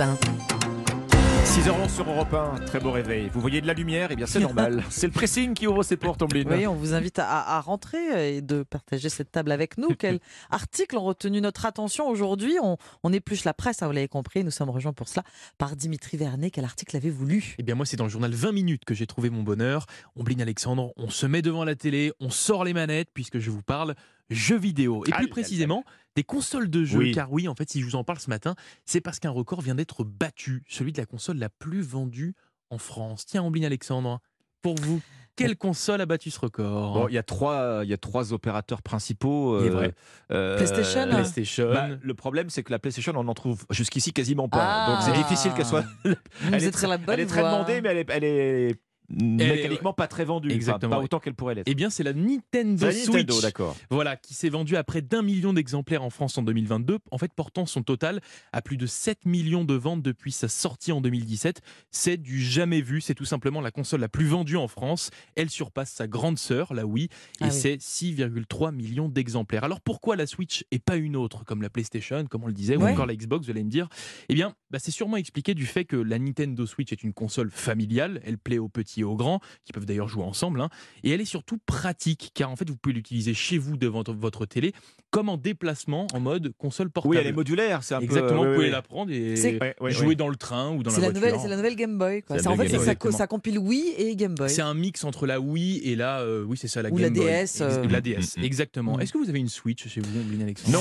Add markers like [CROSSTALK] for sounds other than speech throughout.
Europe 1. 6h11 sur Europe 1, très beau réveil. Vous voyez de la lumière, et bien c'est normal. [LAUGHS] c'est le pressing qui ouvre ses portes. Oui, on vous invite à, à rentrer et de partager cette table avec nous. Quels [LAUGHS] articles ont retenu notre attention aujourd'hui? On, on épluche la presse, hein, vous l'avez compris. Nous sommes rejoints pour cela par Dimitri Vernet. Quel article avez-vous lu? Eh bien moi c'est dans le journal 20 minutes que j'ai trouvé mon bonheur. Ombline Alexandre, on se met devant la télé, on sort les manettes puisque je vous parle jeux vidéo. Et plus précisément, des consoles de jeux. Oui. Car oui, en fait, si je vous en parle ce matin, c'est parce qu'un record vient d'être battu, celui de la console la plus vendue en France. Tiens, Ombline Alexandre, pour vous, quelle console a battu ce record? Bon, il y a trois, il y a trois opérateurs principaux. Vrai. euh, PlayStation? PlayStation. Bah, le problème, c'est que la PlayStation, on en trouve jusqu'ici quasiment pas. Ah. Donc c'est difficile qu'elle soit. [LAUGHS] Elle, est la très, bonne elle est très voie. demandée, mais elle est, elle est mécaniquement pas très vendue. Enfin, Exactement. pas autant qu'elle pourrait l'être. eh bien, c'est la Nintendo la Switch. Nintendo, d'accord. Voilà, qui s'est vendu à près d'un million d'exemplaires en France en 2022, en fait portant son total à plus de 7 millions de ventes depuis sa sortie en 2017. C'est du jamais vu, c'est tout simplement la console la plus vendue en France. Elle surpasse sa grande sœur, la Wii, et Ah oui. c'est 6,3 millions d'exemplaires. Alors pourquoi la Switch et pas une autre, comme la PlayStation, comme on le disait, Ouais. ou encore la Xbox, vous allez me dire? Eh bien, bah, c'est sûrement expliqué du fait que la Nintendo Switch est une console familiale, elle plaît aux petits aux grands, qui peuvent d'ailleurs jouer ensemble, hein, et elle est surtout pratique, car en fait, vous pouvez l'utiliser chez vous devant votre télé, comme en déplacement, en mode console portable. Oui, elle est modulaire, c'est un Exactement, peu. vous pouvez oui. la prendre et C'est- Ouais, ouais, jouer ouais. dans le train ou dans la la, voiture. nouvelle, c'est la nouvelle Game Boy. Quoi. En fait, Game c'est Boy, ça, compile Wii et Game Boy. C'est un mix entre la Wii et la, euh, oui, c'est ça, la Ou Game la Boy. DS, Ex- euh. La DS, exactement. Mm. Est-ce que vous avez une Switch chez vous, Ombline Alexandre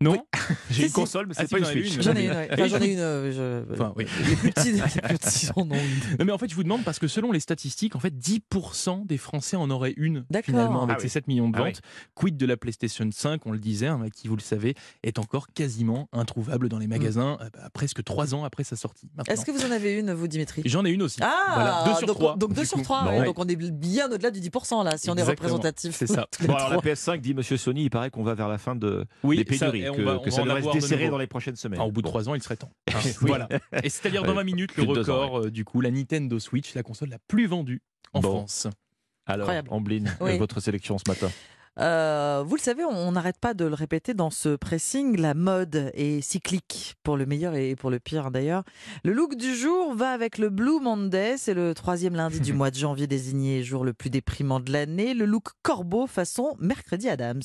Non, Non [LAUGHS] j'ai une si. console, mais Ah, c'est si, pas une Switch. une. J'en ai une, ouais. Enfin, j'en je- ai une. euh, je- Enfin, oui. Les plus petits, [LAUGHS] les plus petits en ont une. Non, mais en fait, je vous demande parce que selon les statistiques, en fait, 10% des Français en auraient une finalement avec Ah ces oui. 7 millions de Ah ventes. Quid de la PlayStation 5, on le disait, hein, qui, vous le savez, est encore quasiment introuvable dans les magasins euh, bah, presque 3 ans après sa sortie. Est-ce que vous en avez une, vous, Dimitri? J'en ai une aussi. Ah, Voilà, deux sur donc, trois, Donc du 2 sur coup. 3, Bon. donc on est bien au-delà du 10% là, si on est représentatif. C'est ça. [LAUGHS] Bon, alors la trois. PS5 dit Monsieur Sony, il paraît qu'on va vers la fin de, Oui, des ça, pénuries, on que, va- on que va ça devrait se desserrer dans les prochaines semaines. Ah, au bout de Bon. 3 ans, il serait temps. [LAUGHS] Hein. Voilà. Et c'est-à-dire dans Ouais. 20 minutes, le record, euh, du coup, la Nintendo Switch, la console la plus vendue en Bon. France. Alors, Incroyable. Ambline, Oui. euh, votre sélection ce matin. Euh, vous le savez, on n'arrête pas de le répéter dans ce pressing, la mode est cyclique, pour le meilleur et pour le pire d'ailleurs. Le look du jour va avec le Blue Monday, c'est le troisième lundi du [LAUGHS] mois de janvier désigné jour le plus déprimant de l'année. Le look corbeau façon mercredi Adams.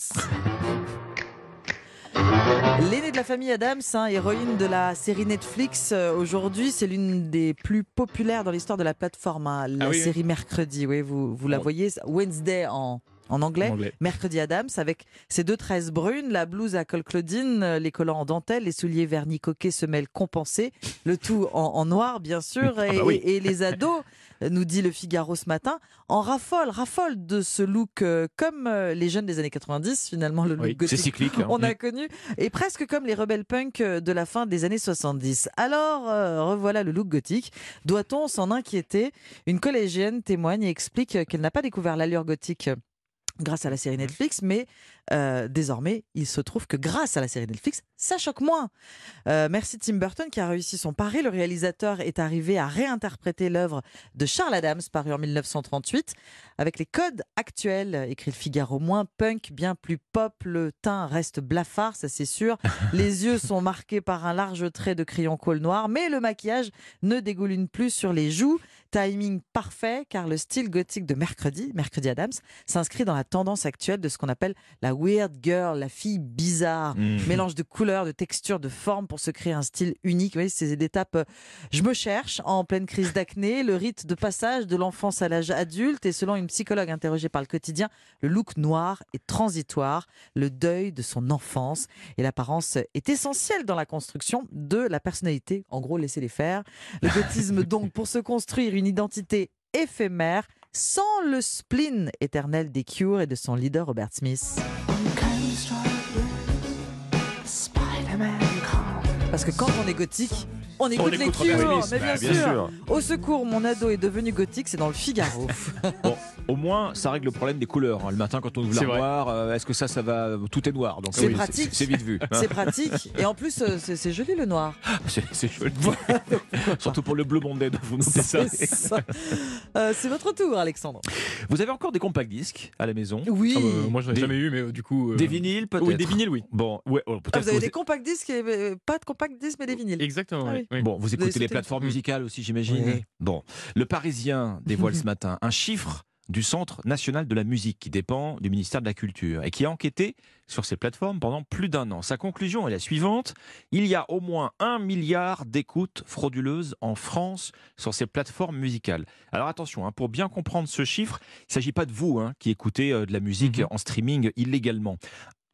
L'aînée de la famille Adams, hein, héroïne de la série Netflix, euh, aujourd'hui, c'est l'une des plus populaires dans l'histoire de la plateforme. hein, la Ah oui, oui. série Mercredi, oui, vous, vous la voyez, Wednesday en, en anglais. En anglais. Mercredi Adams avec ses deux tresses brunes, la blouse à col Claudine, euh, les collants en dentelle, les souliers vernis coquets, semelles compensées, le tout en, en noir bien sûr, [LAUGHS] et, bah oui. et- et les ados, euh, nous dit le Figaro ce matin, en raffole, raffole de ce look euh, comme euh, les jeunes des années 90 finalement, le look Oui, gothique cyclique. hein. [LAUGHS] on a connu, et presque comme les rebelles punk de la fin des années 70. Alors, euh, revoilà le look gothique. Doit-on s'en inquiéter? Une collégienne témoigne et explique qu'elle n'a pas découvert l'allure gothique grâce à la série Netflix, mais euh, désormais, il se trouve que grâce à la série Netflix, ça choque moins. Euh, merci Tim Burton qui a réussi son pari. Le réalisateur est arrivé à réinterpréter l'œuvre de Charles Adams, paru en 1938, avec les codes actuels, écrit le Figaro, moins punk, bien plus pop, le teint reste blafard, ça c'est sûr. [LAUGHS] Les yeux sont marqués par un large trait de crayon colle noir, mais le maquillage ne dégouline plus sur les joues. Timing parfait, car le style gothique de Mercredi, Mercredi Adams, s'inscrit dans la tendance actuelle de ce qu'on appelle la weird girl, la fille bizarre. Mmh. Mélange de couleurs, de textures, de formes pour se créer un style unique. Vous voyez, c'est l'étape euh, je me cherche en pleine crise d'acné, le rite de passage de l'enfance à l'âge adulte. Et selon une psychologue interrogée par le quotidien, le look noir est transitoire, le deuil de son enfance. Et l'apparence est essentielle dans la construction de la personnalité. En gros, laissez-les faire. Le gothisme, [LAUGHS] donc, pour se construire une identité éphémère, sans le spleen éternel des Cure et de son leader Robert Smith. Parce que quand on est gothique, on écoute les écoute Cure, mais bien, Bah, sûr. Au secours, mon ado est devenu gothique, c'est dans le Figaro. Bon, au moins, ça règle le problème des couleurs. hein. Le matin, quand on ouvre l'armoire, euh, est-ce que ça, ça va Tout est noir. Donc C'est oui, pratique. C'est vite vu. hein. c'est pratique. Et en plus, euh, c'est c'est joli le noir. C'est c'est joli. [LAUGHS] Surtout pour le bleu Monday dont vous nous C'est parlez. ça. Euh, c'est votre tour, Alexandre. Vous avez encore des compacts disques à la maison? Oui. Ah bah, moi, j'en ai Des- jamais eu, mais euh, du coup. euh, Des vinyles peut-être? Oui, des vinyles, oui. Bon, ouais, oh, Ah, peut-être vous avez des compacts disques et euh, pas de compacts disques, mais des vinyles. Exactement. Ah oui. oui. Oui. Bon, vous écoutez les plateformes musicales aussi, j'imagine Oui. Bon, le Parisien dévoile [LAUGHS] ce matin un chiffre du Centre national de la musique qui dépend du ministère de la Culture et qui a enquêté sur ces plateformes pendant plus d'un an. Sa conclusion est la suivante. Il y a au moins un milliard d'écoutes frauduleuses en France sur ces plateformes musicales. Alors attention, hein, pour bien comprendre ce chiffre, il ne s'agit pas de vous hein, qui écoutez euh, de la musique Mhm. en streaming illégalement.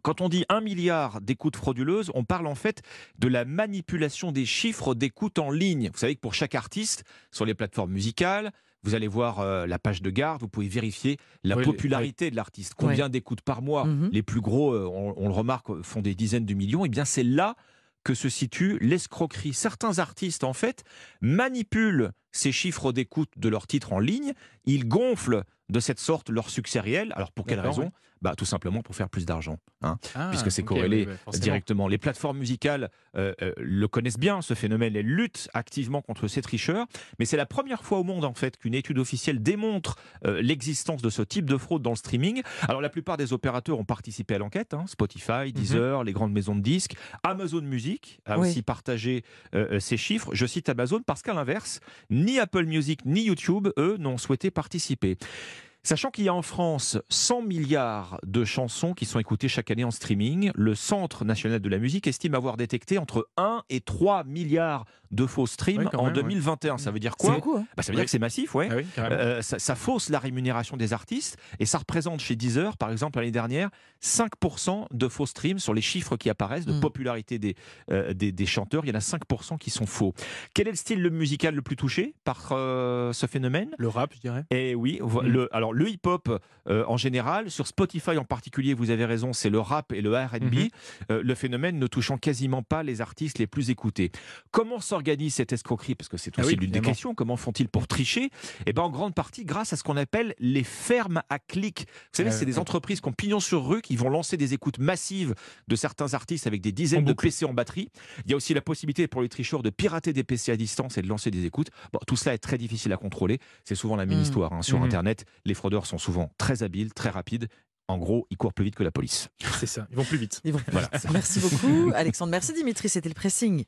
Quand on dit un milliard d'écoutes frauduleuses, on parle en fait de la manipulation des chiffres d'écoute en ligne. Vous savez que pour chaque artiste, sur les plateformes musicales, vous allez voir euh, la page de garde, vous pouvez vérifier la Oui, popularité de l'artiste. Combien d'écoutes par mois Mhm. Les plus gros, euh, on, on le remarque, font des dizaines de millions. Et bien c'est là que se situe l'escroquerie. Certains artistes, en fait, manipulent ces chiffres d'écoute de leurs titres en ligne. Ils gonflent de cette sorte leur succès réel. Alors pour quelle raison? oui. bah, Tout simplement pour faire plus d'argent. hein Ah, puisque c'est corrélé oui, oui, forcément. directement. Les plateformes musicales euh, euh, le connaissent bien, ce phénomène. Elles luttent activement contre ces tricheurs. Mais c'est la première fois au monde, en fait, qu'une étude officielle démontre euh, l'existence de ce type de fraude dans le streaming. Alors, la plupart des opérateurs ont participé à l'enquête. hein. Spotify, Deezer, les grandes maisons de disques. Amazon Music a Oui. aussi partagé ces chiffres. Je cite Amazon parce qu'à l'inverse, ni Apple Music ni YouTube, eux, n'ont souhaité participer. Sachant qu'il y a en France 100 milliards de chansons qui sont écoutées chaque année en streaming, le Centre national de la musique estime avoir détecté entre 1 et 3 milliards de faux streams Ouais, en même, ouais. 2021. Ça veut dire quoi beaucoup. hein. bah, Ça veut dire Oui. que c'est massif, ouais. Ah oui. Euh, ça, ça fausse la rémunération des artistes et ça représente chez Deezer, par exemple, l'année dernière, 5% de faux streams sur les chiffres qui apparaissent de Mm. popularité des, euh, des, des chanteurs. Il y en a 5% qui sont faux. Quel est le style musical le plus touché par euh, ce phénomène? Le rap, je dirais. et oui, vo- Mm. le, alors le hip-hop en général, sur Spotify en particulier, vous avez raison, c'est le rap et le R&B, Mhm. euh, le phénomène ne touchant quasiment pas les artistes les plus écoutés. Comment s'organise cette escroquerie Parce que c'est Ah aussi oui, l'une des questions. Comment font-ils pour tricher Eh ben, en grande partie grâce à ce qu'on appelle les fermes à clics. Vous savez, Ah c'est des entreprises qui ont pignon sur rue, qui vont lancer des écoutes massives de certains artistes avec des dizaines de. PC en batterie. Il y a aussi la possibilité pour les tricheurs de pirater des PC à distance et de lancer des écoutes. Bon, tout cela est très difficile à contrôler. C'est souvent la même Mm. histoire. hein. Sur Mhm. Internet, les fraudeurs sont souvent très habiles, très rapides. En gros, ils courent plus vite que la police. C'est ça. Ils vont plus vite. Ils vont- Merci beaucoup, Alexandre. Merci, Dimitri. C'était le pressing.